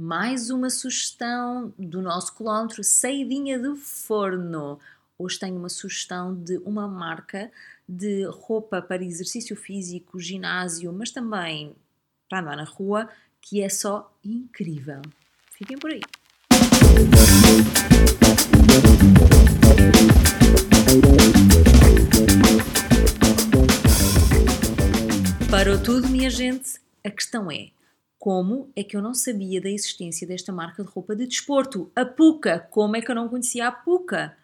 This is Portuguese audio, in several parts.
mais uma sugestão do nosso quilómetro saidinha do forno. Hoje tenho uma sugestão de uma marca de roupa para exercício físico, ginásio, mas também para andar na rua, que é só incrível. Fiquem por aí. Parou tudo, minha gente. A questão é: como é que eu não sabia da existência desta marca de roupa de desporto? A Puka! Como é que eu não conhecia a Puka?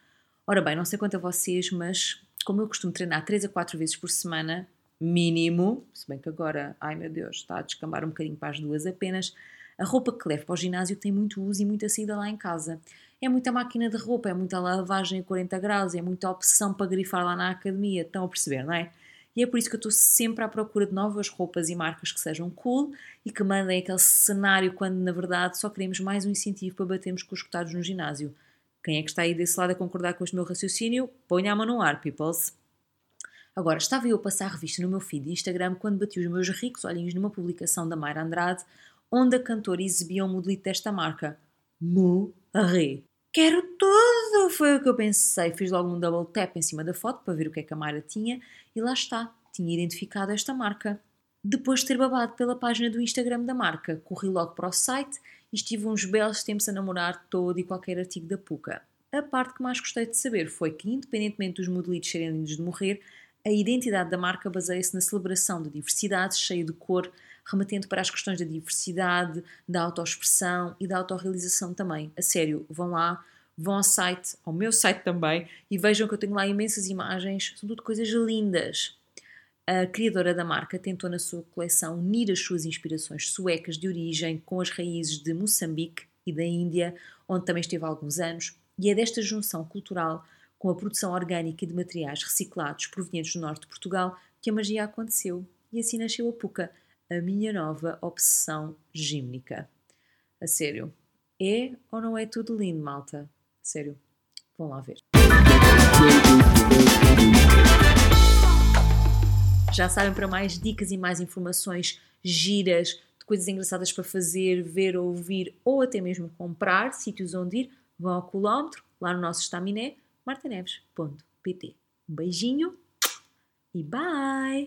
Ora bem, não sei quanto a vocês, mas como eu costumo treinar 3 a 4 vezes por semana, mínimo, se bem que agora, ai meu Deus, está a descambar um bocadinho para as duas apenas, a roupa que levo para o ginásio tem muito uso e muita saída lá em casa. É muita máquina de roupa, é muita lavagem a 40 graus, é muita opção para grifar lá na academia, estão a perceber, não é? E é por isso que eu estou sempre à procura de novas roupas e marcas que sejam cool e que mandem aquele cenário quando na verdade só queremos mais um incentivo para batermos com os cotados no ginásio. Quem é que está aí desse lado a concordar com este meu raciocínio? Ponha a mão no ar, peoples. Agora, estava eu a passar a revista no meu feed de Instagram quando bati os meus ricos olhinhos numa publicação da Mayra Andrade, onde a cantora exibia um modelito desta marca. Morrer. Quero tudo! Foi o que eu pensei. Fiz logo um double tap em cima da foto para ver o que é que a Mayra tinha e lá está, tinha identificado esta marca. Depois de ter babado pela página do Instagram da marca, corri logo para o site e estive uns belos tempos a namorar todo e qualquer artigo da Puca. A parte que mais gostei de saber foi que, independentemente dos modelitos serem lindos de morrer, a identidade da marca baseia-se na celebração da diversidade, cheia de cor, remetendo para as questões da diversidade, da autoexpressão e da autorrealização também. A sério, vão lá, vão ao site, ao meu site também, e vejam que eu tenho lá imensas imagens, são tudo coisas lindas. A criadora da marca tentou na sua coleção unir as suas inspirações suecas de origem com as raízes de Moçambique e da Índia, onde também esteve há alguns anos, e é desta junção cultural com a produção orgânica de materiais reciclados provenientes do norte de Portugal que a magia aconteceu. E assim nasceu a Puca, a minha nova obsessão gímnica. A sério, é ou não é tudo lindo, malta? Sério, vão lá ver. Já sabem, para mais dicas e mais informações giras, de coisas engraçadas para fazer, ver, ouvir ou até mesmo comprar, sítios onde ir, vão ao quilómetro, lá no nosso estaminé, martaneves.pt. Um beijinho e bye!